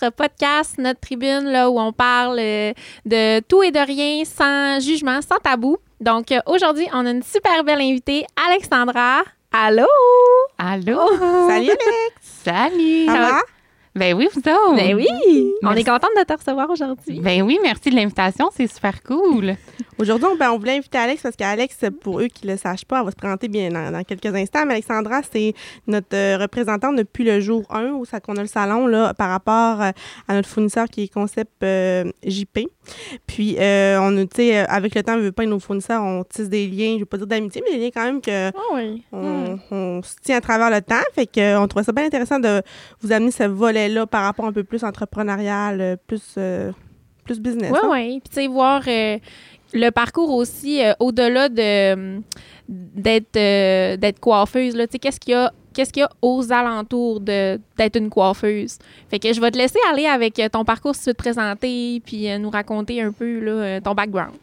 notre podcast, notre tribune, là, où on parle euh, de tout et de rien, sans jugement, sans tabou. Donc, euh, aujourd'hui, on a une super belle invitée, Alexandra. Allô? Allô? Salut Alex! Salut! Ça va? Ben oui, vous autres. Ben oui! On Merci. est contente de te recevoir aujourd'hui. Ben oui, merci de l'invitation, c'est super cool. Aujourd'hui, on, ben, on voulait inviter Alex parce qu'Alex, pour eux qui ne le sachent pas, elle va se présenter bien dans, dans quelques instants. Mais Alexandra, c'est notre euh, représentante depuis le jour 1 où ça qu'on a le salon là, par rapport euh, à notre fournisseur qui est Concept euh, JP. Puis, euh, on a, tu sais, euh, avec le temps, on veut pas nos fournisseurs, on tisse des liens, je veux pas dire d'amitié, mais des liens quand même que Oh oui. on, on se tient à travers le temps. Fait que, euh, trouvait ça bien intéressant de vous amener ce volet-là par rapport un peu plus entrepreneurial, plus, euh, plus business. Oui, hein? oui. Puis, tu sais, voir euh, le parcours aussi au-delà de d'être d'être coiffeuse. là. Tu sais, qu'est-ce qu'il y a qu'est-ce qu'il y a aux alentours de d'être une coiffeuse? Fait que je vais te laisser aller avec euh, ton parcours si tu veux te présenter puis euh, nous raconter un peu là, euh, ton background.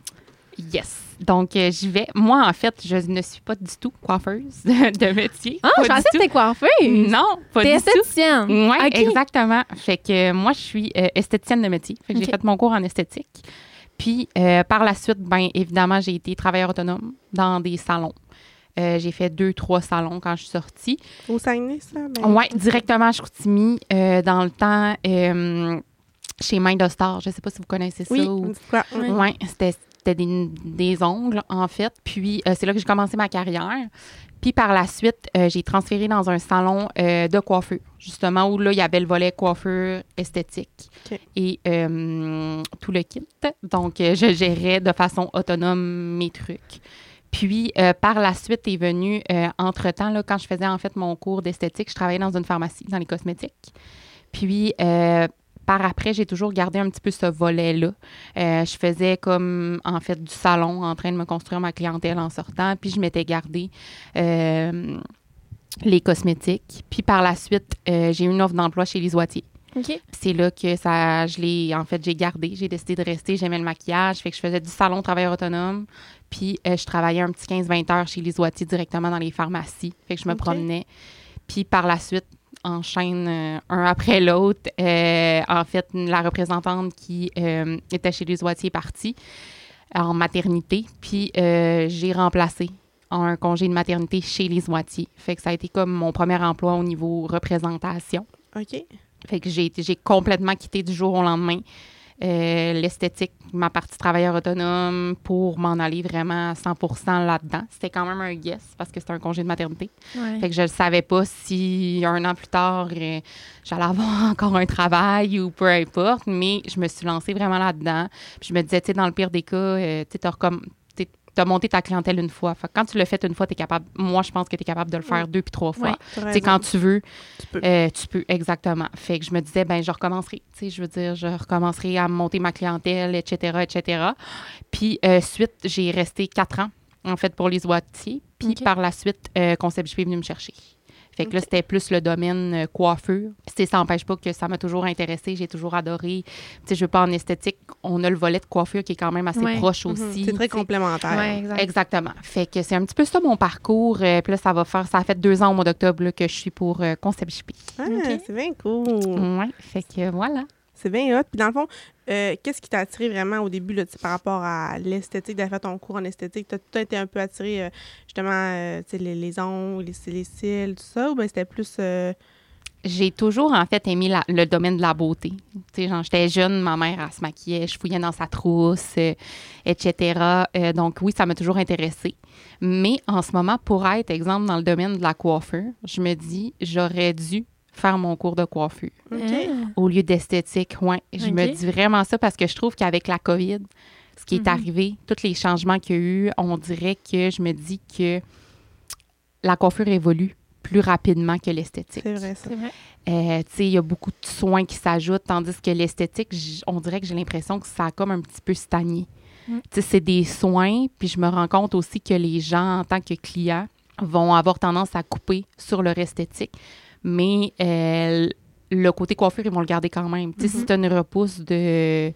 Yes. Donc, euh, j'y vais. Moi, en fait, je ne suis pas du tout coiffeuse de, métier. Ah, Pas je pensais que t'étais coiffeuse. Non, pas T'es du tout. esthéticienne. Oui, exactement. Fait que euh, moi, je suis euh, esthéticienne de métier. Fait que j'ai fait mon cours en esthétique. Puis, par la suite, ben évidemment, j'ai été travailleur autonome dans des salons. Euh, j'ai fait deux, trois salons quand je suis sortie. Au Saguenay, ça? Ben, Oui, directement à Chicoutimi, euh, dans le temps, euh, chez Main de Star. Je ne sais pas si vous connaissez ça. Oui, ou- dis quoi? Oui. Ouais, c'était c'était des, des ongles, en fait. Puis, euh, c'est là que j'ai commencé ma carrière. Puis, par la suite, euh, j'ai transféré dans un salon euh, de coiffeur, justement, où là, il y avait le volet coiffeur esthétique et euh, tout le kit. Donc, euh, je gérais de façon autonome mes trucs. Puis, euh, par la suite est venu, euh, entre-temps, là, quand je faisais en fait mon cours d'esthétique, je travaillais dans une pharmacie, dans les cosmétiques. Puis, euh, par après, j'ai toujours gardé un petit peu ce volet-là. Je faisais comme, en fait, du salon, en train de me construire ma clientèle en sortant. Puis, je m'étais gardé euh, les cosmétiques. Puis, par la suite, j'ai eu une offre d'emploi chez les Oitiers. C'est là que ça, je l'ai, en fait, j'ai gardé. J'ai décidé de rester. J'aimais le maquillage. Fait que je faisais du salon travailleur autonome. Puis euh, je travaillais un petit 15-20 heures chez les Oitiers directement dans les pharmacies. Fait que je me promenais. Puis par la suite, enchaîne euh, un après l'autre. Euh, en fait, la représentante qui euh, était chez les Oitiers est partie en maternité. Puis j'ai remplacé en un congé de maternité chez les Oitiers. Fait que ça a été comme mon premier emploi au niveau représentation. OK. Fait que j'ai, j'ai complètement quitté du jour au lendemain euh, l'esthétique, ma partie travailleur autonome pour m'en aller vraiment à 100 là-dedans. C'était quand même un guess parce que c'était un congé de maternité. Ouais. Fait que je ne savais pas si un an plus tard, euh, j'allais avoir encore un travail ou peu importe, mais je me suis lancée vraiment là-dedans. Puis je me disais, tu sais, dans le pire des cas, euh, tu comme. Tu as monté ta clientèle une fois. Fait que quand tu le fais une fois, tu es capable. Moi, je pense que tu es capable de le faire deux puis trois fois. Tu sais, raison. quand tu veux, Tu peux. euh, tu peux, exactement. Fait que je me disais, ben, je recommencerai. Tu sais, je veux dire, je recommencerai à monter ma clientèle, etc., etc. Puis, euh, suite, j'ai resté quatre ans, en fait, pour les Oitiers. Puis, par la suite, euh, Concept JP est venu me chercher. Fait que là, c'était plus le domaine euh, sais, ça n'empêche pas que ça m'a toujours intéressé. J'ai toujours adoré. Tu sais, je veux pas en esthétique. On a le volet de coiffure qui est quand même assez Ouais. proche Mhm. aussi. C'est très complémentaire. Ouais, exact. Exactement. Fait que c'est un petit peu ça mon parcours. Euh, puis là, ça va faire, ça a fait deux ans au mois d'octobre que je suis pour euh, Concept JP. Ah. C'est bien cool. Ouais. Fait que voilà. C'est bien hot. Puis dans le fond, euh, qu'est-ce qui t'a attiré vraiment au début là, par rapport à l'esthétique, d'avoir fait ton cours en esthétique? T'as tout été un peu attiré, euh, justement, euh, les, les ongles, les, les cils, tout ça? Ou bien c'était plus... euh, J'ai toujours, en fait, aimé le domaine de la beauté. Tu sais, genre, j'étais jeune, ma mère, elle se maquillait, je fouillais dans sa trousse, etc. Donc, oui, ça m'a toujours intéressée. Mais en ce moment, pour être, exemple, dans le domaine de la coiffure, je me dis, j'aurais dû faire mon cours de coiffure. Ah. au lieu d'esthétique. Ouais, je me dis vraiment ça parce que je trouve qu'avec la COVID, ce qui est Mhm. arrivé, tous les changements qu'il y a eu, on dirait que je me dis que la coiffure évolue plus rapidement que l'esthétique. C'est vrai. C'est vrai. Euh, tu sais, il y a beaucoup de soins qui s'ajoutent, tandis que l'esthétique, on dirait que j'ai l'impression que ça a comme un petit peu stagné. Mm. Tu sais, c'est des soins, puis je me rends compte aussi que les gens, en tant que clients, vont avoir tendance à couper sur leur esthétique, mais euh, le côté coiffure, ils vont le garder quand même. Si Mhm. tu as une repousse de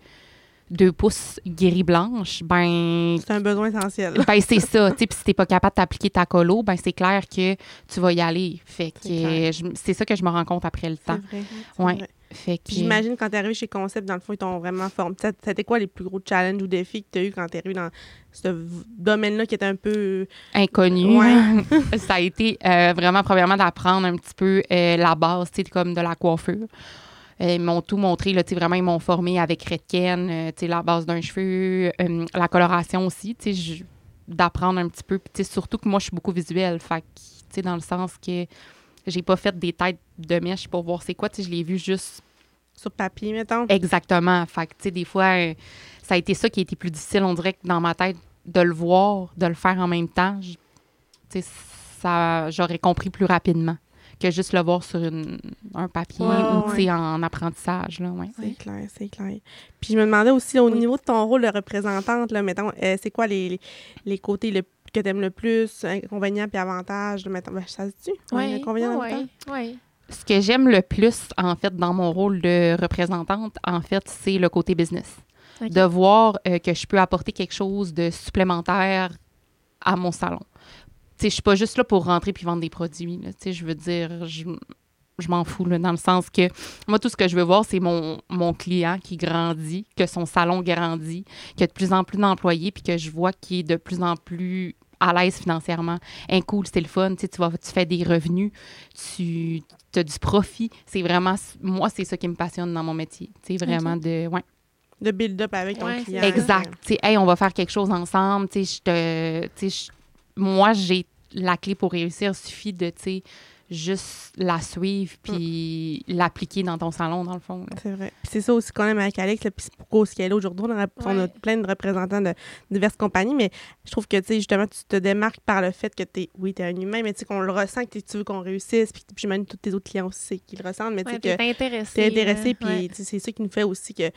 deux pouces gris blanche, ben C'est un besoin essentiel. ben c'est ça, puis si t'es pas capable de t'appliquer ta colo, ben c'est clair que tu vas y aller. Fait que C'est ça que je me rends compte après le temps. vrai. Ouais. vrai. Fait que, j'imagine quand t'es arrivé chez Concept, dans le fond, ils t'ont vraiment formé. C'était quoi les plus gros challenges ou défis que t'as eu quand t'es arrivé dans ce domaine-là qui était un peu... inconnu. Ouais. ça a été euh, vraiment, premièrement, d'apprendre un petit peu euh, la base, tu sais, comme de la coiffure. Euh, ils m'ont tout montré, là, tu sais, vraiment, ils m'ont formé avec Redken, euh, tu sais, la base d'un cheveu, euh, la coloration aussi, tu sais, d'apprendre un petit peu. Puis, surtout que moi, je suis beaucoup visuelle, fait que, tu sais, dans le sens que j'ai pas fait des têtes de mèche pour voir c'est quoi, tu sais, je l'ai vu juste Sur papier, mettons. Exactement. Fait que, tu sais, des fois, euh, ça a été ça qui a été plus difficile, on dirait que dans ma tête, de le voir, de le faire en même temps, tu sais, ça, j'aurais compris plus rapidement que juste le voir sur une- un papier Ouais, ou, tu sais, ouais. en apprentissage, là, ouais. C'est clair, c'est clair. Puis je me demandais aussi, au niveau de ton rôle de représentante, là, mettons, euh, c'est quoi les, les, les côtés le- que tu aimes le plus, inconvénients puis avantages, là, mettons, ben, ça se dit? Oui, inconvénients, oui, avantages? oui. Ce que j'aime le plus, en fait, dans mon rôle de représentante, en fait, c'est le côté business. De voir euh, que je peux apporter quelque chose de supplémentaire à mon salon. Tu sais, je suis pas juste là pour rentrer puis vendre des produits. là. Tu sais, je veux dire, je, je m'en fous, là, dans le sens que moi, tout ce que je veux voir, c'est mon, mon client qui grandit, que son salon grandit, qu'il y a de plus en plus d'employés, puis que je vois qu'il est de plus en plus à l'aise financièrement. Un cool, c'est le fun, tu sais, tu, vas, tu fais des revenus, tu as du profit. C'est vraiment, moi, c'est ça qui me passionne dans mon métier. Tu sais, vraiment de, ouais. De build-up avec ton Ouais, client. c'est Exact. Tu sais, hey, on va faire quelque chose ensemble. Tu sais, je te, tu moi, j'ai la clé pour réussir. Il suffit de, tu sais, juste la suivre puis l'appliquer dans ton salon, dans le fond. là. C'est vrai. Puis c'est ça aussi qu'on aime avec Alex, puis c'est pourquoi ce qu'elle est aujourd'hui. On, a- on a Ouais. plein de représentants de diverses compagnies, mais je trouve que, tu sais, justement, tu te démarques par le fait que tu es, oui, tu es un humain, mais tu sais, qu'on le ressent, que tu veux qu'on réussisse, puis j'imagine tous tes autres clients aussi, c'est qu'ils le ressentent, mais tu sais, Ouais, que t'es intéressé. tu es intéressé, là. puis Ouais. c'est ça qui nous fait aussi que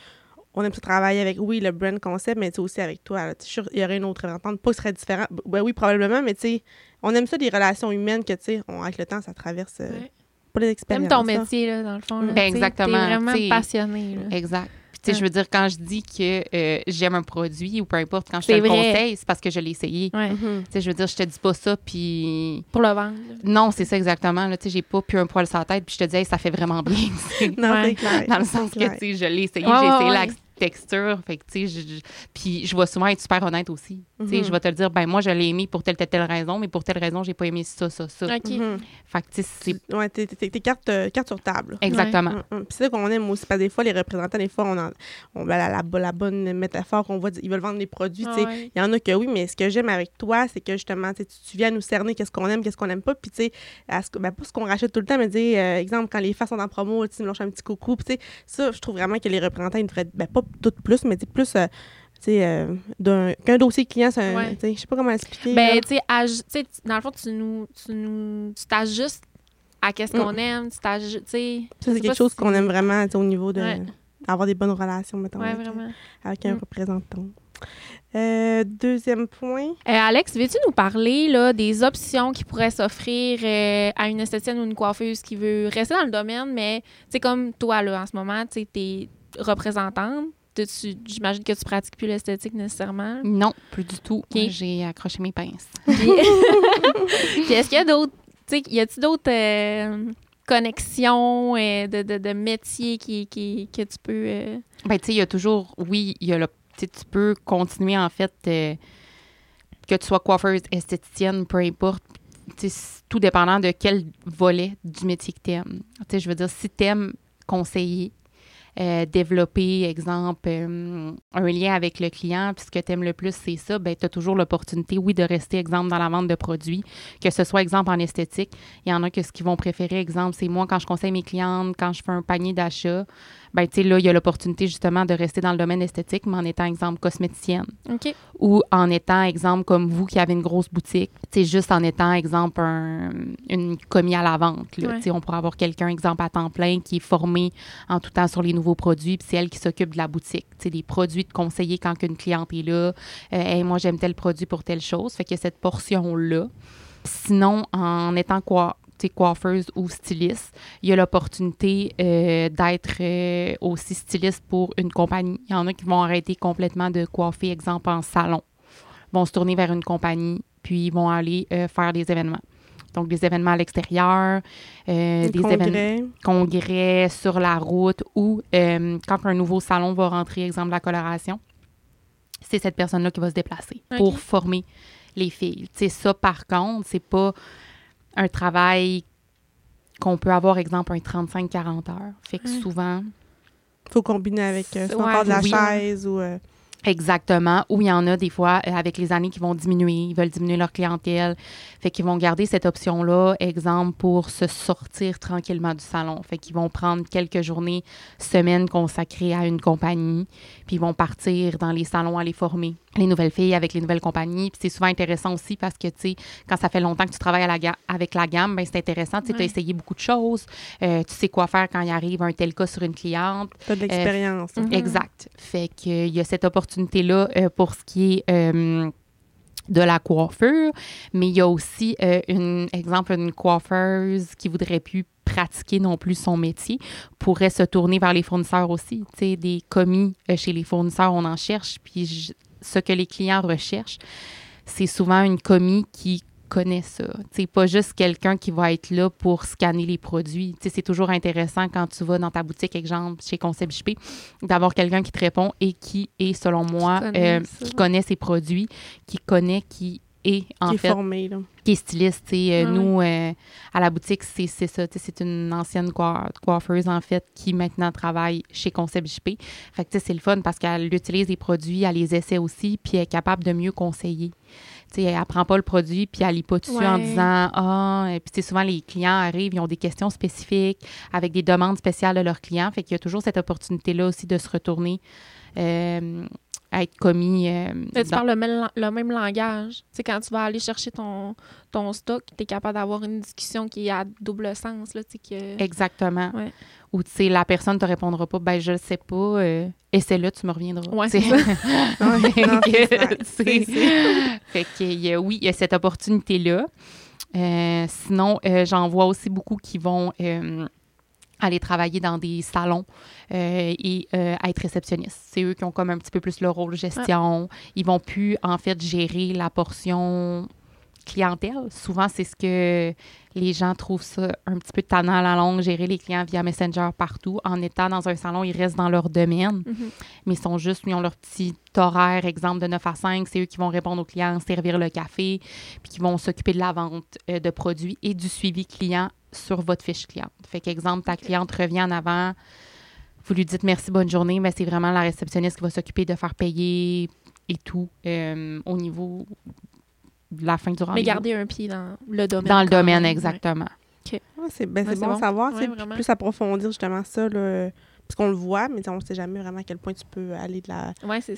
on aime ça travailler avec, oui, le brand concept, mais tu sais, aussi avec toi. sais, sûr, il y aurait une autre représentante, pas que ce serait différent. Ben oui, probablement, mais tu sais, on aime ça, des relations humaines que, tu sais, avec le temps, ça traverse euh, Ouais. pas les expériences. T'aimes ton métier, là, dans le fond. là, Ben, exactement, T'es vraiment passionné. là. Exact. Puis, tu sais, Ouais. je veux dire, quand je dis que euh, j'aime un produit ou peu importe, quand je te le conseille, c'est parce que je l'ai essayé. Ouais. Tu sais, je veux dire, je te dis pas ça, puis... Pour le vendre. Non, c'est ça exactement. Là, tu sais, j'ai pas pu un poil sur la tête, puis je te dis, hey, ça fait vraiment bien. Non, Ouais. c'est clair. dans le c'est sens que, clair. tu sais, je l'ai essayé, Ouais, j'ai ouais, essayé la. Texture, fait que, tu sais, je- je- puis je vais souvent être super honnête aussi. Tu sais, Mhm. je vais te le dire, ben moi, je l'ai aimé pour telle, telle, telle raison, mais pour telle raison, j'ai pas aimé ça, ça, ça. OK. Mhm. Fait que, tu sais, c'est Ouais, t'es, t'es- t'es carte, euh, carte sur table. exactement. Mm, mm. Puis c'est ça qu'on aime aussi, parce que des fois, les représentants, des fois, on, en, on ben, la, la, la bonne métaphore qu'on voit, ils veulent vendre des produits, tu sais. Ouais. Il y en a que oui, mais ce que j'aime avec toi, c'est que justement, tu viens nous cerner qu'est-ce qu'on aime, qu'est-ce qu'on aime pas. Puis, tu sais, ben, pas ce qu'on rachète tout le temps, mais dire, euh, exemple, quand les femmes sont en promo, tu me lâchent un petit coucou. Puis, tu sais, ça, je trouve vraiment que les représentants, ils devraient, ben, pas tout plus, mais plus, euh, euh, d'un- qu'un dossier client, c'est un. Je sais pas comment expliquer. Ben, tu sais, dans le fond, tu nous, tu nous, tu t'ajustes à qu'est-ce qu'on aime, tu t'ajustes, ça, c'est quelque chose si- qu'on aime vraiment, au niveau de. Ouais. avoir des bonnes relations, mettons. Ouais, avec, euh, vraiment. avec un Mm. représentant. Euh, deuxième point. Euh, Alex, veux-tu nous parler là, des options qui pourraient s'offrir euh, à une esthéticienne ou une coiffeuse qui veut rester dans le domaine, mais sais, comme toi, là, en ce moment, tu es représentante. J'imagine que tu pratiques plus l'esthétique nécessairement? Non, plus du tout. J'ai accroché mes pinces. Puis, est-ce qu'il y a d'autres, y a-t-il d'autres euh, connexions euh, de, de, de métiers qui, qui, que tu peux. euh, Ben, tu sais, il y a toujours, oui, il y a le, tu peux continuer, en fait, euh, que tu sois coiffeuse, esthéticienne, peu importe, tu sais, c'est tout dépendant de quel volet du métier que tu aimes. Tu sais, je veux dire, si tu aimes conseiller, euh, développer, exemple, euh, un lien avec le client, puis ce que tu aimes le plus, c'est ça, ben tu as toujours l'opportunité, oui, de rester, exemple, dans la vente de produits, que ce soit, exemple, en esthétique. Il y en a que ce qu'ils vont préférer, exemple, c'est moi, quand je conseille mes clientes, quand je fais un panier d'achat, ben tu sais, là, il y a l'opportunité, justement, de rester dans le domaine esthétique, mais en étant, exemple, cosméticienne ou en étant, exemple, comme vous qui avez une grosse boutique, tu sais, juste en étant, exemple, un, une commis à la vente. là. Ouais. Tu sais, On pourrait avoir quelqu'un, exemple, à temps plein qui est formé en tout temps sur les nouveaux produits, puis c'est elle qui s'occupe de la boutique. Tu sais, des produits de conseiller quand une cliente est là. Euh, Hey, moi, j'aime tel produit pour telle chose. Fait qu'il y a cette portion-là. Sinon, en étant quoi coiffeuse ou styliste, il y a l'opportunité euh, d'être euh, aussi styliste pour une compagnie. Il y en a qui vont arrêter complètement de coiffer, exemple, en salon, vont se tourner vers une compagnie, puis ils vont aller euh, faire des événements. donc des événements à l'extérieur, Des des événements congrès. congrès sur la route ou quand un nouveau salon va rentrer, exemple la coloration, c'est cette personne-là qui va se déplacer pour former les filles. C'est ça, par contre, c'est pas un travail qu'on peut avoir, exemple, un 35-40 heures. Fait que Ouais. souvent, faut combiner avec euh, soit Ouais, encore de la oui. chaise ou... euh, Exactement. Ou il y en a des fois, euh, avec les années, qui vont diminuer, ils veulent diminuer leur clientèle. Fait qu'ils vont garder cette option-là, exemple, pour se sortir tranquillement du salon. Fait qu'ils vont prendre quelques journées, semaines consacrées à une compagnie, puis ils vont partir dans les salons à les former. Les nouvelles filles avec les nouvelles compagnies. Puis c'est souvent intéressant aussi parce que, tu sais, quand ça fait longtemps que tu travailles à la ga- avec la gamme, ben c'est intéressant. Tu tu as essayé beaucoup de choses. Euh, tu sais quoi faire quand il arrive un tel cas sur une cliente. t'as de l'expérience. Mhm. Exact. Fait qu'il y a cette opportunité-là euh, pour ce qui est euh, de la coiffure, mais il y a aussi, euh, une exemple, une coiffeuse qui voudrait plus pratiquer non plus son métier pourrait se tourner vers les fournisseurs aussi. Tu sais, des commis euh, chez les fournisseurs, on en cherche, puis je- ce que les clients recherchent, c'est souvent une commis qui connaît ça. C'est pas juste quelqu'un qui va être là pour scanner les produits. C'est toujours intéressant quand tu vas dans ta boutique, exemple, chez Concept JP, d'avoir quelqu'un qui te répond et qui est, selon moi, connaît euh, ça. qui connaît ses produits, qui connaît qui est, en qui est fait, formé, là. qui est styliste. euh, Ah nous, euh, à la boutique, c'est ça. C'est une ancienne coi- coiffeuse, en fait, qui maintenant travaille chez Concept JP. Fait que c'est le fun parce qu'elle utilise les produits, elle les essaie aussi, puis elle est capable de mieux conseiller. Tu sais, elle prend pas le produit, puis elle lit pas dessus en disant Ah, et puis tu sais, souvent les clients arrivent, ils ont des questions spécifiques avec des demandes spéciales de leurs clients. Fait qu'il y a toujours cette opportunité-là aussi de se retourner, euh, à être commis. euh, tu dans- parles le même, le même langage. Tu sais, quand tu vas aller chercher ton, ton stock, tu es capable d'avoir une discussion qui est à double sens. Là, que... Exactement. Ouais. Ou tu sais, la personne ne te répondra pas, ben je le sais pas, euh, essaie-le, tu me reviendras. Ouais, c'est Fait que, c'est C'est- oui, il y a cette opportunité-là. Euh, sinon, euh, j'en vois aussi beaucoup qui vont euh, aller travailler dans des salons euh, et euh, être réceptionnistes. C'est eux qui ont comme un petit peu plus le rôle gestion. Ils vont plus, en fait, gérer la portion clientèle. Souvent, c'est ce que les gens trouvent ça un petit peu tannant à la longue, gérer les clients via Messenger partout. En étant dans un salon, ils restent dans leur domaine, Mhm. mais ils sont juste, ils ont leur petit horaire, exemple, de 9 à 5. C'est eux qui vont répondre aux clients, servir le café, puis qui vont s'occuper de la vente euh, de produits et du suivi client sur votre fiche cliente. Fait qu'exemple, ta cliente revient en avant, vous lui dites merci, bonne journée, mais c'est vraiment la réceptionniste qui va s'occuper de faire payer et tout euh, au niveau la fin du rendez-vous. Mais garder un pied dans le domaine. Dans le domaine, même, exactement. Ouais, c'est ben, Ouais, c'est c'est bon, bon. à savoir, Ouais, plus approfondir justement ça, là, parce qu'on le voit, mais on ne sait jamais vraiment à quel point tu peux aller de la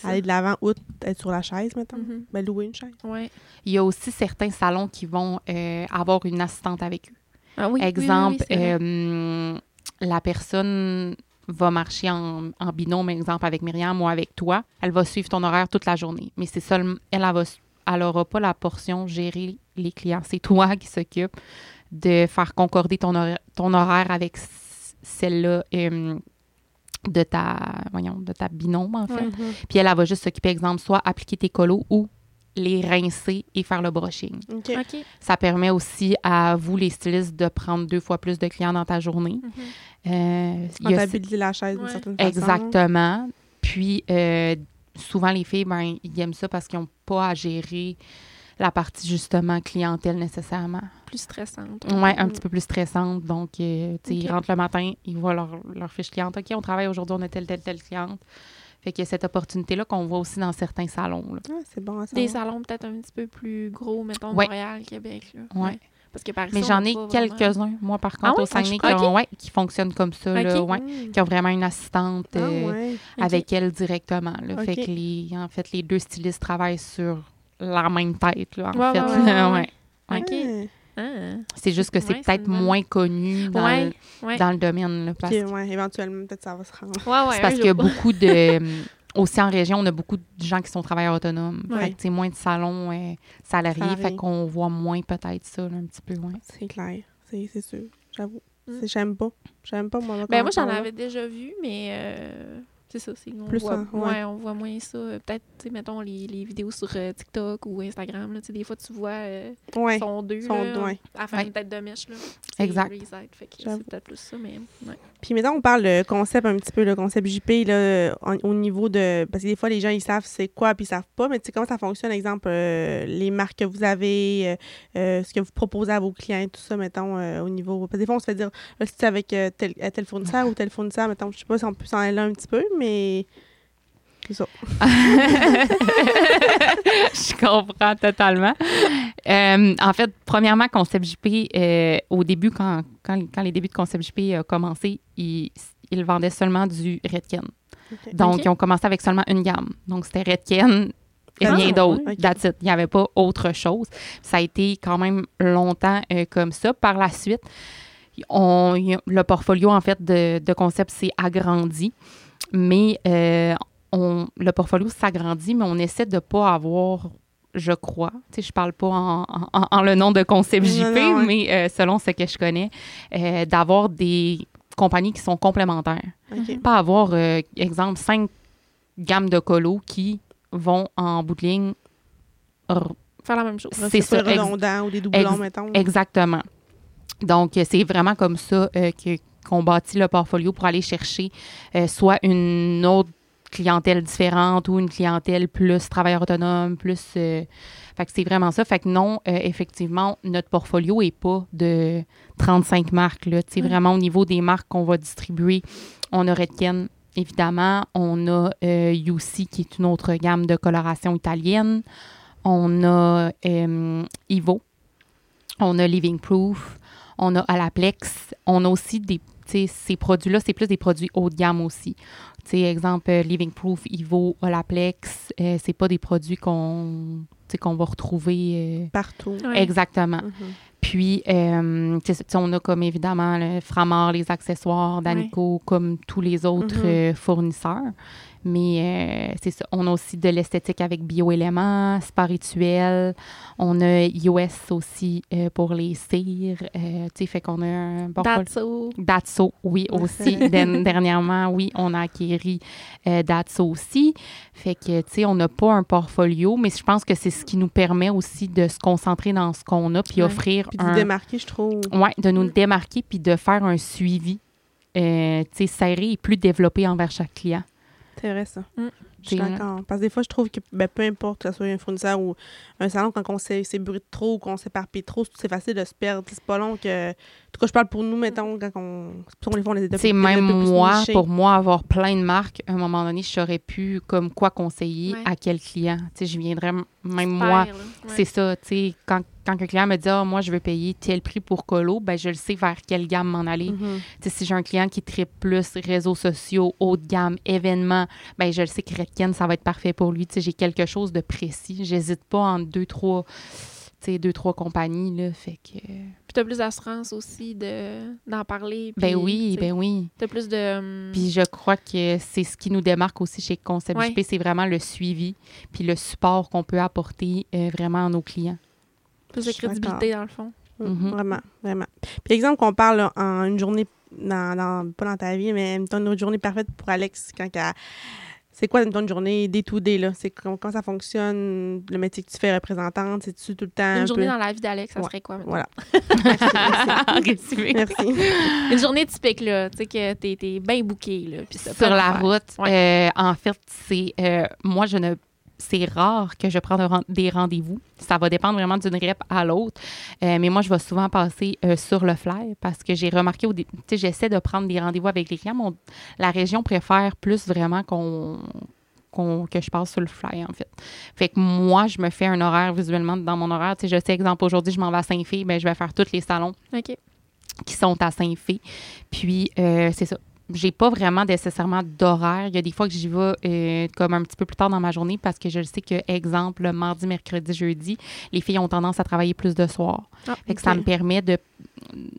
aller de l'avant, outre être sur la chaise, mettons. Mhm. Ben, louer une chaise. Ouais. Il y a aussi certains salons qui vont euh, avoir une assistante avec eux. Ah oui, oui, oui, exemple, oui, euh, la personne va marcher en, en binôme, exemple, avec Myriam ou avec toi. Elle va suivre ton horaire toute la journée. Mais c'est seulement, elle, elle va, elle n'aura pas la portion gérer les clients. C'est toi qui s'occupe de faire concorder ton horaire, ton horaire avec celle-là euh, de ta, voyons, de ta binôme, en fait. Ouais. Puis elle, elle va juste s'occuper, exemple, soit appliquer tes colos ou les rincer et faire le brushing. Ça permet aussi à vous, les stylistes, de prendre deux fois plus de clients dans ta journée. Euh, il y a- Rentabiliser la chaise d'une certaine façon. exactement. Puis, euh, souvent, les filles, ben, ils aiment ça parce qu'ils n'ont pas à gérer la partie, justement, clientèle nécessairement. Plus stressante. Ouais, un petit peu plus stressante. Donc, euh, tu sais, ils rentrent le matin, ils voient leur, leur fiche cliente. OK, on travaille aujourd'hui, on a telle, telle, telle cliente. Fait qu'il y a cette opportunité-là qu'on voit aussi dans certains salons. là. Ah, c'est bon à Des salons peut-être un petit peu plus gros, mettons, Ouais. Montréal, Québec. Là. Ouais. Parce que par Mais j'en ai quelques-uns, moi, par Ah contre, au Saguenay, qui, ont- ouais, qui fonctionnent comme ça, là, ouais, qui ont vraiment une assistante Ah, euh, avec elle directement. Là. Fait que les, en fait, les deux stylistes travaillent sur la même tête, là, en Ouais, fait. ouais, ouais. Ah. C'est juste que c'est Ouais, peut-être moins connu dans, Ouais, le, ouais. dans le domaine. Là, parce OK, ouais, éventuellement, peut-être ça va se rendre. Ouais, ouais, c'est parce qu'il y a beaucoup de. Aussi en région, on a beaucoup de gens qui sont travailleurs autonomes. Ouais. Fait que, moins de salons euh, salariés. Fait qu'on voit moins peut-être ça, là, un petit peu. Ouais. C'est clair. C'est c'est sûr. J'avoue. Mm. C'est- J'aime pas. J'aime pas, moi. Ben, moi, j'en avais déjà vu, mais euh, C'est ça, c'est on Plus voit, ouais. ouais, on voit moins ça. Euh, Peut-être, tu sais, mettons les, les vidéos sur euh, TikTok ou Instagram, là, des fois tu vois euh, Ouais. sont deux Sont là, deux, à faire une tête de mèche là. Exact. c'est peut-être plus ça, mais. Puis maintenant, on parle de concept un petit peu, le concept JP, là, en- au niveau de... Parce que des fois, les gens, ils savent c'est quoi, puis ils savent pas, mais tu sais, comment ça fonctionne, exemple, euh, les marques que vous avez, ce que vous proposez à vos clients, tout ça, mettons, au niveau... Parce que des fois, on se fait dire, là, c'est avec tel, tel fournisseur ou tel fournisseur, mettons, je sais pas si on peut s'en aller là un petit peu, mais... C'est ça. je comprends totalement. Euh, en fait, premièrement, Concept JP, euh, au début, quand, quand, quand les débuts de Concept JP ont commencé, ils, ils vendaient seulement du Redken. Donc, ils ont commencé avec seulement une gamme. Donc, c'était Redken et Ah, rien d'autre. That's it. Il n'y avait pas autre chose. Ça a été quand même longtemps euh, comme ça. Par la suite, on, le portfolio, en fait, de, de concept s'est agrandi. Mais euh, on, le portfolio s'agrandit, mais on essaie de ne pas avoir, je crois, tu sais, je parle pas en, en- en le nom de Concept JP, non, ouais. mais euh, selon ce que je connais, euh, d'avoir des compagnies qui sont complémentaires OK. pas avoir, euh, exemple, cinq gammes de colos qui vont en bout de ligne. Faire la même chose. C'est ça, redondant ou des doublons, ex- mettons. Exactement. Donc, c'est vraiment comme ça que- qu'on bâtit le portfolio pour aller chercher euh, soit une autre clientèle différente ou une clientèle plus travailleur autonome, plus... euh, fait que c'est vraiment ça. Fait que non, euh, effectivement, notre portfolio est pas de 35 marques. Là. Sais, Ouais. Vraiment, au niveau des marques qu'on va distribuer, on a Redken, évidemment. On a euh, UC, qui est une autre gamme de coloration italienne. On a Ivo. On a Living Proof. On a Alaplex. On a aussi des. Ces produits-là, c'est plus des produits haut de gamme aussi. Tu sais, exemple, euh, Living Proof, Ivo, Olaplex, euh, c'est pas des produits qu'on tu sais, qu'on va retrouver. euh, Partout. Exactement. Mhm. Puis, euh, on a comme évidemment le Framar, les accessoires, Danico, comme tous les autres Mhm. euh, fournisseurs. Mais euh, c'est ça. On a aussi de l'esthétique avec bioéléments, spa rituel. On a US aussi euh, pour les cires. Euh, tu sais, fait qu'on a un bon Datso. Datso, oui, aussi. dernièrement, oui, on a acquéri Datso aussi. Fait que, tu sais, on n'a pas un portfolio, mais je pense que c'est ce qui nous permet aussi de se concentrer dans ce qu'on a puis Ouais. offrir Puis de un... démarquer, je trouve. Ouais, de nous Mm. démarquer puis de faire un suivi, euh, serré et plus développé envers chaque client. C'est vrai, ça. Mm. Je suis C'est- d'accord. Parce que des fois, je trouve que ben, peu importe que ce soit un fournisseur ou un salon, quand on s'é- s'ébruite trop ou qu'on s'éparpille trop, c'est facile de se perdre. C'est pas long que. En tout cas, je parle pour nous, mettons, quand on. C'est pour ça qu'on les fait, on les sais, même moi, nichés. pour moi, avoir plein de marques, à un moment donné, je saurais plus comme quoi conseiller Ouais. à quel client. Tu sais, je viendrais, même moi. Ouais. C'est ça, tu sais, quand, quand un client me dit ah, moi je veux payer tel prix pour colo, ben je le sais vers quelle gamme m'en aller. Mhm. Si j'ai un client qui tripe plus réseaux sociaux, haut de gamme, événements, ben je le sais que Redken ça va être parfait pour lui, j'ai quelque chose de précis, j'hésite pas entre deux trois deux trois compagnies là, fait que Puis t'as plus d'assurance aussi de d'en parler. ben puis, oui, tu sais, ben oui. T'as plus de... hum, Puis je crois que c'est ce qui nous démarque aussi chez Concept Ouais. JP, c'est vraiment le suivi puis le support qu'on peut apporter euh, vraiment à nos clients. Plus de crédibilité, dans le fond. Mm, Mhm. Vraiment, vraiment. Puis exemple qu'on parle là, en une journée, dans, dans- pas dans ta vie, mais mettons, une journée parfaite pour Alex quand C'est quoi mettons, une journée day to day là? C'est comment, comment ça fonctionne, le métier que tu fais représentante, c'est-tu tout le temps un Une journée peu... dans la vie d'Alex, ça Ouais. serait quoi? mettons? Voilà. Résumé. Merci. Une journée typique, là. Tu sais, que t'es, t'es bien booké, là. Sur la route. Ouais. euh, en fait, c'est euh, moi je ne c'est rare que je prenne des rendez-vous. Ça va dépendre vraiment d'une rep à l'autre. Euh, mais moi, je vais souvent passer euh, sur le fly parce que j'ai remarqué, au dé- tu sais, j'essaie de prendre des rendez-vous avec les clients. la région préfère plus vraiment qu'on que je passe sur le fly, en fait. Fait que moi, je me fais un horaire visuellement dans mon horaire. Tu sais, je sais, exemple, aujourd'hui, je m'en vais à Saint-Fé, ben, je vais faire tous les salons OK. qui sont à Saint-Fé. Puis, euh, c'est ça. J'ai pas vraiment nécessairement d'horaire. Il y a des fois que j'y vais euh, comme un petit peu plus tard dans ma journée parce que je le sais que, exemple, le mardi, mercredi, jeudi, les filles ont tendance à travailler plus de soir. Ah, Fait que ça me permet de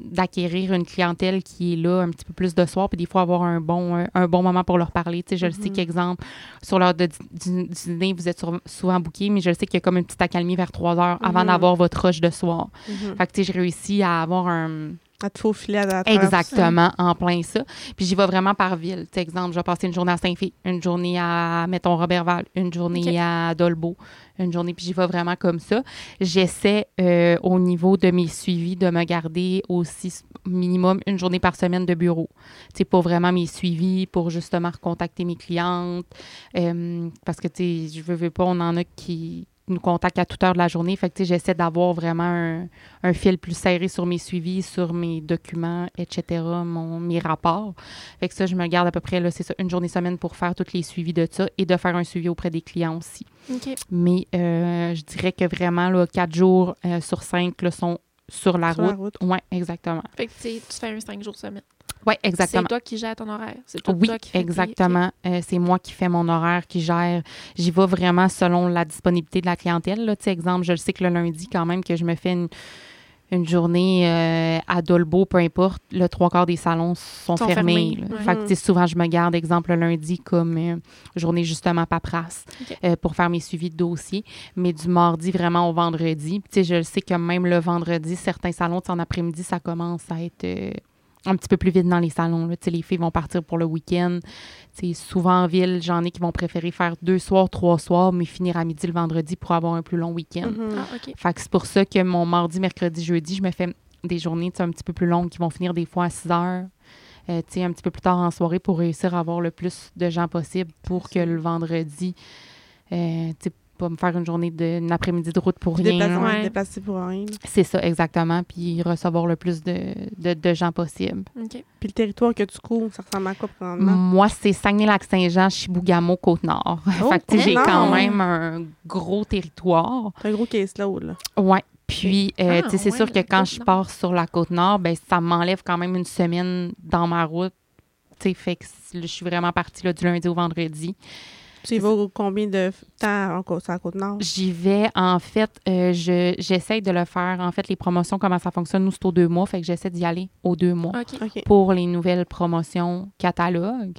d'acquérir une clientèle qui est là un petit peu plus de soir puis des fois avoir un bon un, un bon moment pour leur parler. Tu sais, je le sais Mhm. qu'exemple, sur l'heure du, du dîner, vous êtes sur- souvent booké, mais je le sais qu'il y a comme une petite accalmie vers 3 heures avant Mhm. d'avoir votre rush de soir. Mhm. Fait que, tu sais, j'ai réussi à avoir un, À te faufiler à, Exactement, en plein ça. Puis j'y vais vraiment par ville. Tu sais, exemple, je vais passer une journée à Saint-Fé, une journée à, mettons, Robertval, une journée à Dolbeau, une journée, puis j'y vais vraiment comme ça. J'essaie, euh, au niveau de mes suivis, de me garder aussi minimum une journée par semaine de bureau. Tu sais, pour vraiment mes suivis, pour justement recontacter mes clientes. Euh, parce que, tu sais, je veux, veux pas, on en a qui nous contactent à toute heure de la journée. Fait que, tu sais, j'essaie d'avoir vraiment un, un fil plus serré sur mes suivis, sur mes documents, etc., mon, mes rapports. Fait que ça, je me garde à peu près, là, c'est ça, une journée semaine pour faire tous les suivis de ça et de faire un suivi auprès des clients aussi. OK. Mais euh, je dirais que vraiment, là, quatre jours euh, sur cinq là, sont sur la sur la route. route. Oui, exactement. Fait que tu sais, tu fais un 5 jours semaine. Oui, exactement. C'est toi qui gères ton horaire? C'est Oui, toi qui fais exactement. Euh, c'est moi qui fais mon horaire, qui gère. J'y vais vraiment selon la disponibilité de la clientèle. Là. Tu sais, exemple, je le sais que le lundi, quand même, que je me fais une, une journée euh, à Dolbeau, peu importe, le trois quarts des salons sont, Sont fermés. fermés. Fait que, sais, souvent, je me garde, exemple, le lundi comme euh, journée justement paperasse OK. euh, pour faire mes suivis de dossiers. Mais du mardi vraiment au vendredi. Puis, Tu sais, je le sais que même le vendredi, certains salons, en après-midi, ça commence à être... un petit peu plus vite dans les salons. Là. Tu sais, Les filles vont partir pour le week-end. Tu sais, souvent en ville, j'en ai qui vont préférer faire deux soirs, trois soirs, mais finir à midi le vendredi pour avoir un plus long week-end. Mhm. Ah, OK. Fait que c'est pour ça que mon mardi, mercredi, jeudi, je me fais des journées un petit peu plus longues qui vont finir des fois à 6 heures. euh, tu sais, un petit peu plus tard en soirée pour réussir à avoir le plus de gens possible pour que le vendredi, euh, pas me faire une journée de, une après-midi de route pour rien. Déplacer, ouais, pour rien. C'est ça, exactement. Puis recevoir le plus de, de, de gens possible. OK. Puis le territoire que tu couvres, ça ressemble à quoi présentement? Moi, c'est Saguenay-Lac-Saint-Jean, Chibougamau, Côte-Nord. Oh, fait que, j'ai quand même un gros territoire. C'est un gros caseload, là. Ouais. Puis, euh, Ah, tu sais, c'est ouais, sûr que quand je pars sur la Côte-Nord, ben ça m'enlève quand même une semaine dans ma route. Tu sais, fait que je suis vraiment partie là, du lundi au vendredi. Tu y vas combien de temps en côte, la Côte-Nord? J'y vais, en fait, euh, je j'essaye de le faire. En fait, les promotions, comment ça fonctionne, nous, c'est aux deux mois. Fait que j'essaie d'y aller aux deux mois. Pour les nouvelles promotions catalogue.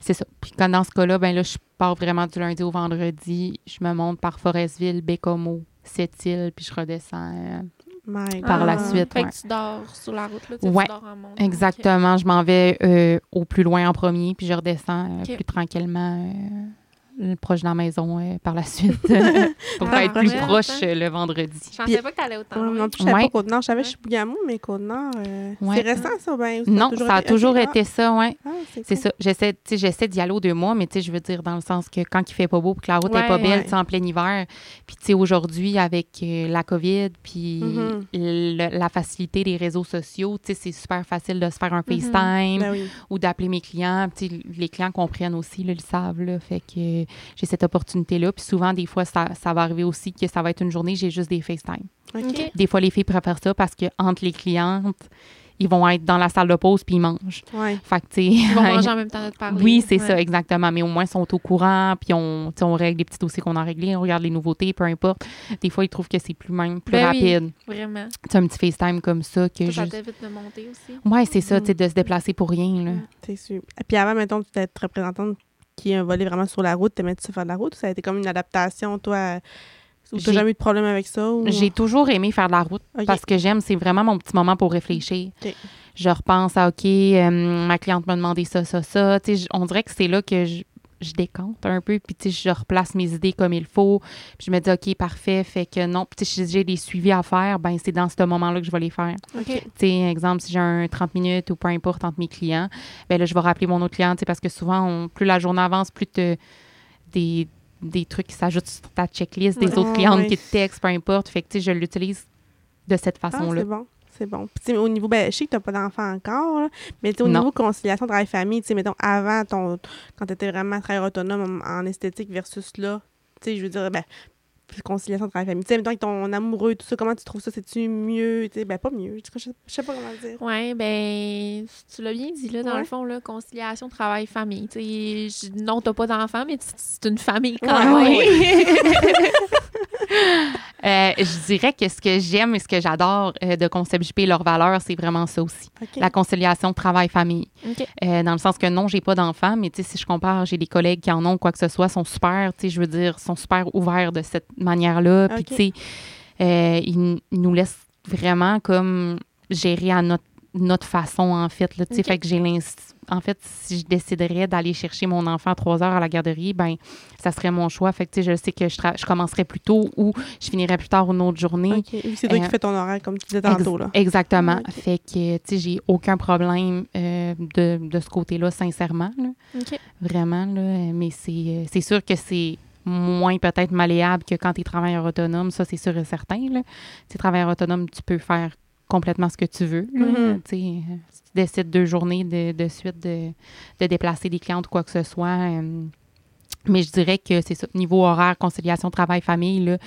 C'est ça. Puis quand dans ce cas-là, ben là, je pars vraiment du lundi au vendredi. Je me monte par Forestville, Bécomo, Sept-Îles, puis je redescends. My Par la God. suite. Fait ouais. que tu dors sur la route, là. tu Ouais, Tu dors en montant. Exactement. Je m'en vais euh, au plus loin en premier, puis je redescends euh, Ok. plus tranquillement euh, proche de la maison euh, par la suite pour Ah, être plus proche euh, le vendredi. Je pensais pas que t'allais autant Ouais, non je savais Ouais. pas Côte-Nord. Je savais Ouais. Chibougamau, mais Côte-Nord, euh, Ouais. c'est récent, ça, ben? Non, ça a toujours été ça, ouais. ah, C'est cool. ça. J'essaie, tu sais, j'essaie d'y aller aux deux mois, mais tu sais, je veux dire dans le sens que quand il fait pas beau, puis que la route est pas belle, en plein hiver, puis tu sais, aujourd'hui avec euh, la COVID, puis Mhm. le- la facilité des réseaux sociaux, tu sais, c'est super facile de se faire un Mhm. FaceTime Ben oui. ou d'appeler mes clients. Les clients comprennent aussi, là, ils le savent, là, fait que j'ai cette opportunité-là. Puis souvent, des fois, ça, ça va arriver aussi que ça va être une journée, j'ai juste des FaceTime. OK. OK. Des fois, les filles préfèrent ça parce que entre les clientes, ils vont être dans la salle de pause puis ils mangent. Ouais. Fait que, tu sais, Ils vont manger en même temps de te parler. oui, c'est Ouais. ça, exactement. Mais au moins, ils sont au courant, puis on, on règle les petits dossiers qu'on a réglés, on regarde les nouveautés, peu importe. Des fois, ils trouvent que c'est plus même, plus Ben oui. rapide. Vraiment. Tu sais, un petit FaceTime comme ça que Ça, juste... t'évite de monter aussi. Ouais, c'est ça, Mhm. tu sais, de se déplacer pour rien, là. C'est sûr. Et puis avant, mettons, tu d'être représentante qui a un volet vraiment sur la route, t'aimais-tu ça faire de la route ou ça a été comme une adaptation, toi, ou t'as J'ai- jamais eu de problème avec ça? Ou... J'ai toujours aimé faire de la route parce que j'aime, c'est vraiment mon petit moment pour réfléchir. Je repense à, OK, euh, ma cliente m'a demandé ça, ça, ça. Tu sais, j- on dirait que c'est là que je, je décante un peu, puis tu sais, je replace mes idées comme il faut. Puis je me dis, OK, parfait, fait que non. Puis tu sais, si j'ai des suivis à faire, ben c'est dans ce moment-là que je vais les faire. OK. Tu sais, exemple, si j'ai un 30 minutes ou peu importe entre mes clients, ben là, je vais rappeler mon autre client, tu sais, parce que souvent, on- plus la journée avance, plus te- des, des trucs qui s'ajoutent sur ta checklist, des Ouais. autres clientes ouais. qui te textent, peu importe. Fait que, tu sais, je l'utilise de cette Ah, façon-là. c'est bon. C'est bon. Puis, tu sais, au niveau, ben, je sais que tu n'as pas d'enfant encore, là, mais au Non. niveau conciliation travail-famille, tu sais, mettons, avant, ton, quand tu étais vraiment très autonome en, en esthétique versus là, tu sais, je veux dire, ben, conciliation travail-famille. Tu sais, mettons, avec ton amoureux, tout ça, comment tu trouves ça? C'est-tu mieux? Tu sais, ben, pas mieux. Je sais, pas comment le dire. Ouais, ben, tu l'as bien dit, là, dans Ouais. le fond, là, conciliation travail-famille. Tu sais, non, t'as pas d'enfant, mais c'est une famille quand Ouais, même. Euh, je dirais que ce que j'aime et ce que j'adore euh, de Concept JP, leur valeur, c'est vraiment ça aussi. OK. La conciliation travail-famille. OK. Euh, dans le sens que non, j'ai pas d'enfants, mais si je compare, j'ai des collègues qui en ont, quoi que ce soit, sont super, je veux dire, sont super ouverts de cette manière-là. Puis, tu sais, euh, ils nous laissent vraiment comme gérer à notre, notre façon, en fait. Là, tu sais. Ok. Fait que j'ai En fait, si je déciderais d'aller chercher mon enfant à 3 heures à la garderie, ben ça serait mon choix. Fait que, tu sais, je sais que je, je commencerais plus tôt ou je finirais plus tard une autre journée. OK. Oui, C'est toi Euh, qui fais ton horaire, comme tu disais Ex- tantôt. Là. Exactement. Ok. Fait que, tu sais, j'ai aucun problème euh, de, de ce côté-là, sincèrement. là. Vraiment, là. Mais c'est euh, c'est sûr que c'est moins peut-être malléable que quand tu es travailleur autonome. Ça, c'est sûr et certain. Là. Tu es travailleur autonome, tu peux faire complètement ce que tu veux. là. Mhm. Tu sais, si tu décides deux journées de, de suite de, de déplacer des clientes ou quoi que ce soit. euh, mais je dirais que c'est ça. Niveau horaire, conciliation travail-famille, là,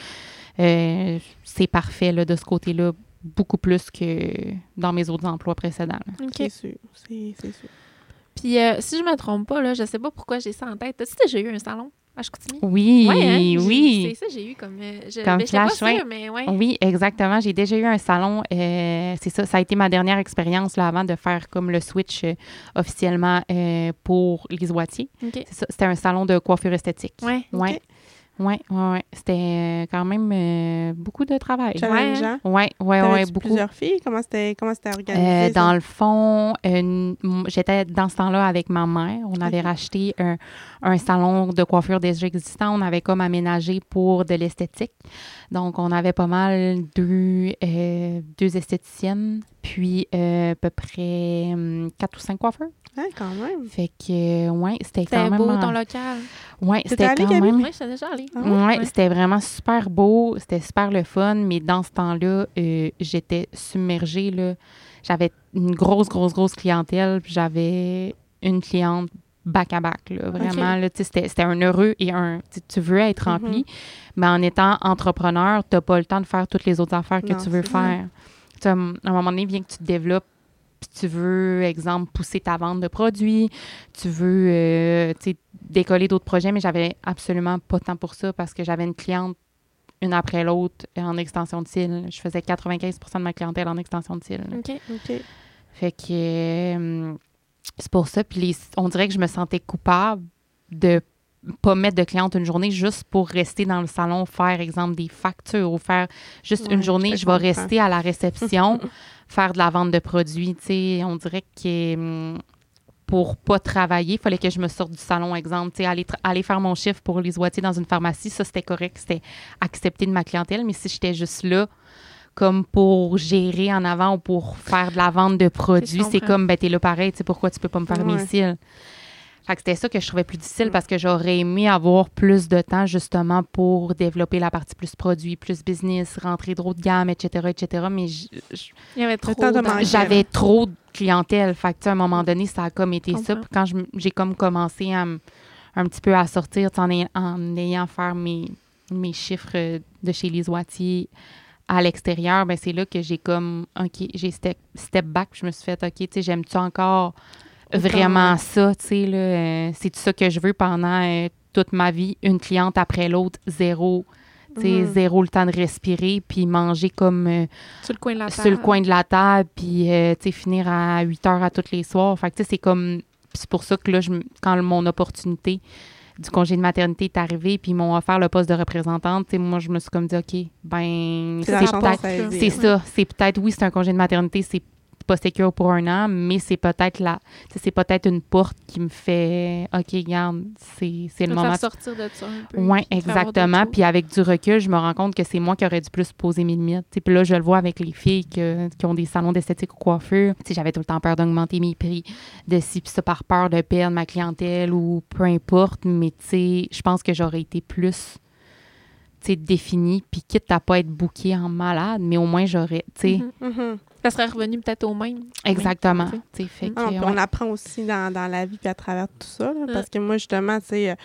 euh, c'est parfait là, de ce côté-là, beaucoup plus que dans mes autres emplois précédents. C'est sûr. C'est c'est sûr. Puis, euh, si je me trompe pas, là, je sais pas pourquoi j'ai ça en tête. As-tu déjà eu un salon? À Chicoutimi? Oui, Ouais, hein? Oui. C'est ça, j'ai eu comme. euh, je, Comme ben, j'étais pas flash, ouais. sûre, mais ouais. Oui, exactement. J'ai déjà eu un salon. euh, c'est ça, ça a été ma dernière expérience là, avant de faire comme le switch euh, officiellement euh, pour les Oitiers. C'était un salon de coiffure esthétique. Ouais. Oui. Oui, oui. C'était euh, quand même euh, beaucoup de travail. Challengeant. Oui, oui, oui, T'avais-tu beaucoup. plusieurs filles? Comment c'était comment c'était organisé? Euh, ça? dans le fond, euh, j'étais dans ce temps-là avec ma mère. On avait racheté un, un salon de coiffure déjà existant. On avait comme aménagé pour de l'esthétique. Donc, on avait pas mal deux, deux esthéticiennes, puis euh, à peu près hum, quatre ou cinq coiffeurs. Hein, quand même. Fait que, ouais, c'était C'était quand même... beau, en- ton local. Ouais, c'était quand même... Oui, j'étais déjà allée. Ah Ouais, Ouais. c'était vraiment super beau, c'était super le fun, mais dans ce temps-là, euh, j'étais submergée. là. J'avais une grosse, grosse, grosse clientèle, puis j'avais une cliente back à back. Là, vraiment, là, tu sais, c'était c'était un heureux et un. tu veux être rempli, mais en étant entrepreneur, tu n'as pas le temps de faire toutes les autres affaires que Non, tu veux faire. À un à un moment donné, bien que tu te développes, tu veux, exemple, pousser ta vente de produits, tu veux, euh, décoller d'autres projets, mais j'avais absolument pas de temps pour ça parce que j'avais une cliente une après l'autre en extension de cils. Je faisais 95% de ma clientèle en extension de cils. OK. OK. Fait que euh, c'est pour ça. Puis les- on dirait que je me sentais coupable de pas mettre de cliente une journée juste pour rester dans le salon, faire, exemple, des factures ou faire juste Ouais, une journée, je, vais rester à la réception, faire de la vente de produits. Tu sais, on dirait que hum, pour pas travailler, il fallait que je me sorte du salon, exemple. Aller, aller faire mon chiffre pour les oitiers dans une pharmacie, ça, c'était correct, c'était accepté de ma clientèle. Mais si j'étais juste là, comme pour gérer en avant ou pour faire de la vente de produits, c'est comme, ben, t'es là pareil, tu sais, pourquoi tu peux pas me faire mes cils? Fait que c'était ça que je trouvais plus difficile parce que j'aurais aimé avoir plus de temps justement pour développer la partie plus produit, plus business, rentrer d'autres gammes, etc., etc. Mais j- j- Il y avait trop temps de d'en- manquer. j'avais trop de clientèle. Fait que, tu à un moment donné, ça a comme été ça. Puis quand j'ai comme commencé à m- un petit peu à sortir, tu en, ay- en ayant faire mes, mes chiffres de chez les oitiers à l'extérieur, ben c'est là que j'ai comme, OK, j'ai step, step back. puis Je me suis fait, OK, tu sais, j'aime-tu encore vraiment ça, tu sais, là, euh, c'est ça que je veux pendant euh, toute ma vie, une cliente après l'autre, zéro, tu sais, Mhm. zéro le temps de respirer, puis manger comme euh, Sur le coin de la table. sur le coin de la table, puis euh, tu sais, finir à 8 heures à tous les soirs. Fait que tu sais, c'est comme, puis c'est pour ça que là, je, quand mon opportunité du congé de maternité est arrivée, puis ils m'ont offert le poste de représentante, tu sais, moi, je me suis comme dit, OK, ben, C'est peut-être c'est ça. C'est peut-être, oui, c'est un congé de maternité, c'est pas sécure pour un an, mais c'est peut-être sais, c'est peut-être une porte qui me fait, OK, regarde, c'est c'est le faire moment. de- sortir de ça un peu. Oui, faire exactement. Puis avec du recul, je me rends compte que c'est moi qui aurais dû plus poser mes limites. Puis là, je le vois avec les filles que- qui ont des salons d'esthétique ou coiffure. J'avais tout le temps peur d'augmenter mes prix de ci, puis ça par peur de perdre ma clientèle ou peu importe. Mais tu sais, je pense que j'aurais été plus définie, puis quitte à pas être bouquée en malade, mais au moins j'aurais, tu sais, Mhm. Mhm. Ça serait revenu peut-être au même. exactement. fait Ah, que, puis ouais. On apprend aussi dans, dans la vie puis à travers tout ça. là. Parce que moi, justement, tu sais, euh,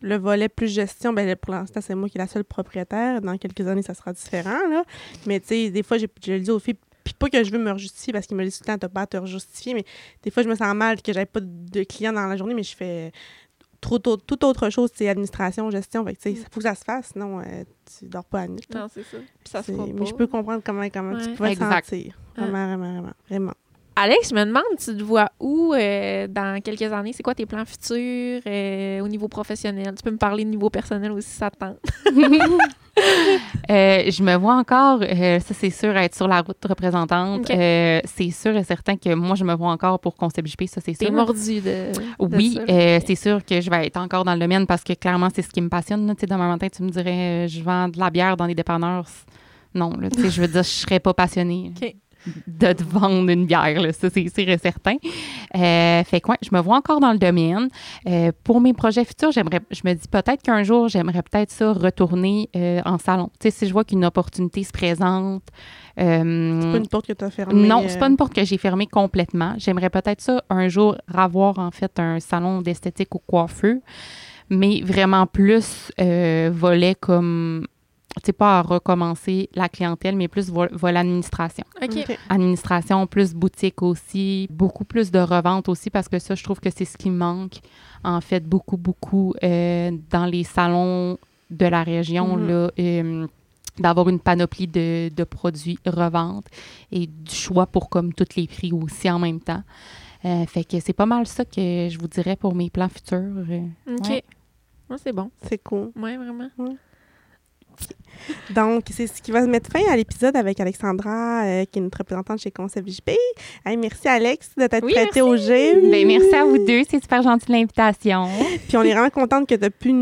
le volet plus gestion, ben, pour l'instant, c'est moi qui est la seule propriétaire. Dans quelques années, ça sera différent. Là. Mais tu sais, des fois, j'ai- je le dis aux filles, puis pas que je veux me justifier parce qu'ils me disent tout le temps, t'as pas à te justifier, mais des fois, je me sens mal que j'avais pas de clients dans la journée, mais je fais trop, trop- toute autre chose, c'est administration, gestion. Fait que, tu sais, faut que ça se fasse, sinon euh, tu dors pas à nuit. Non, c'est ça. Puis ça se. Mais je peux comprendre comment, comment tu pouvais te sentir. Ah. Vraiment, vraiment, vraiment. Vraiment. Alex, je me demande, tu te vois où euh, dans quelques années? C'est quoi tes plans futurs euh, au niveau professionnel? Tu peux me parler de niveau personnel aussi, ça te tente. Euh, je me vois encore, ça c'est sûr, être sur la route représentante. C'est sûr et certain que moi, je me vois encore pour Concept JP, ça c'est T'es sûr. mordu de. Oui, c'est sûr que je vais être encore dans le domaine parce que clairement, c'est ce qui me passionne. Tu sais, demain matin, tu me dirais, je vends de la bière dans les dépanneurs. Non, là, tu sais, je veux dire, je serais pas passionnée OK. De te vendre une bière. là. Ça, c'est sûr et certain. Euh, fait quoi, je me vois encore dans le domaine. Euh, pour mes projets futurs, j'aimerais, je me dis peut-être qu'un jour, j'aimerais peut-être ça retourner euh, en salon. Tu sais, si je vois qu'une opportunité se présente. euh, C'est pas une porte que tu as fermée. non, euh, c'est pas une porte que j'ai fermée complètement. J'aimerais peut-être ça un jour avoir en fait un salon d'esthétique ou coiffeur, mais vraiment plus euh, volet comme, tu sais, pas à recommencer la clientèle, mais plus vo- volet administration. OK. OK. Administration, plus boutique aussi, beaucoup plus de revente aussi, parce que ça, je trouve que c'est ce qui manque, en fait, beaucoup, beaucoup euh, dans les salons de la région, Mhm. là. euh, d'avoir une panoplie de, de produits revente et du choix pour comme tous les prix aussi en même temps. Euh, fait que c'est pas mal ça que je vous dirais pour mes plans futurs. euh. OK. Ouais. Ouais, c'est bon. C'est cool. Ouais, vraiment. Donc, c'est ce qui va mettre fin à l'épisode avec Alexandra, euh, qui est notre représentante chez Concept JP. Hey, merci, Alex, de t'être Oui, prêté au jeu. Ben, merci à vous deux, c'est super gentil l'invitation. Puis on est vraiment contente que tu as pu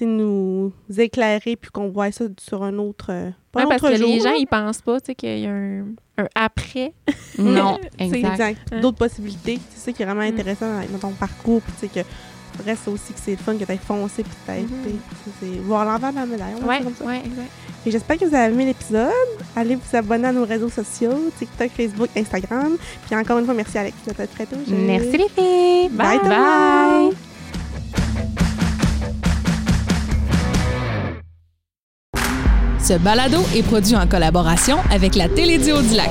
nous éclairer puis qu'on voit ça sur un autre, euh, pas Ouais, un parce autre que jour, les gens, ils pensent pas tu sais, qu'il y a un, un après. non, C'est exact. Exact. Hein. D'autres possibilités. C'est ça qui est vraiment Mm. intéressant dans, dans ton parcours. Puis tu sais que reste aussi que c'est le fun que tu aies foncé puis Mhm. c'est voir l'envers de la médaille. Ouais, dire comme ça. ouais, exact. Et j'espère que vous avez aimé l'épisode. Allez vous abonner à nos réseaux sociaux, TikTok, Facebook, Instagram. Puis encore une fois, merci Alex de t'être prêté au jeu. Merci les filles. Bye, Bye. monde. Ce balado est produit en collaboration avec la Télédio du Lac.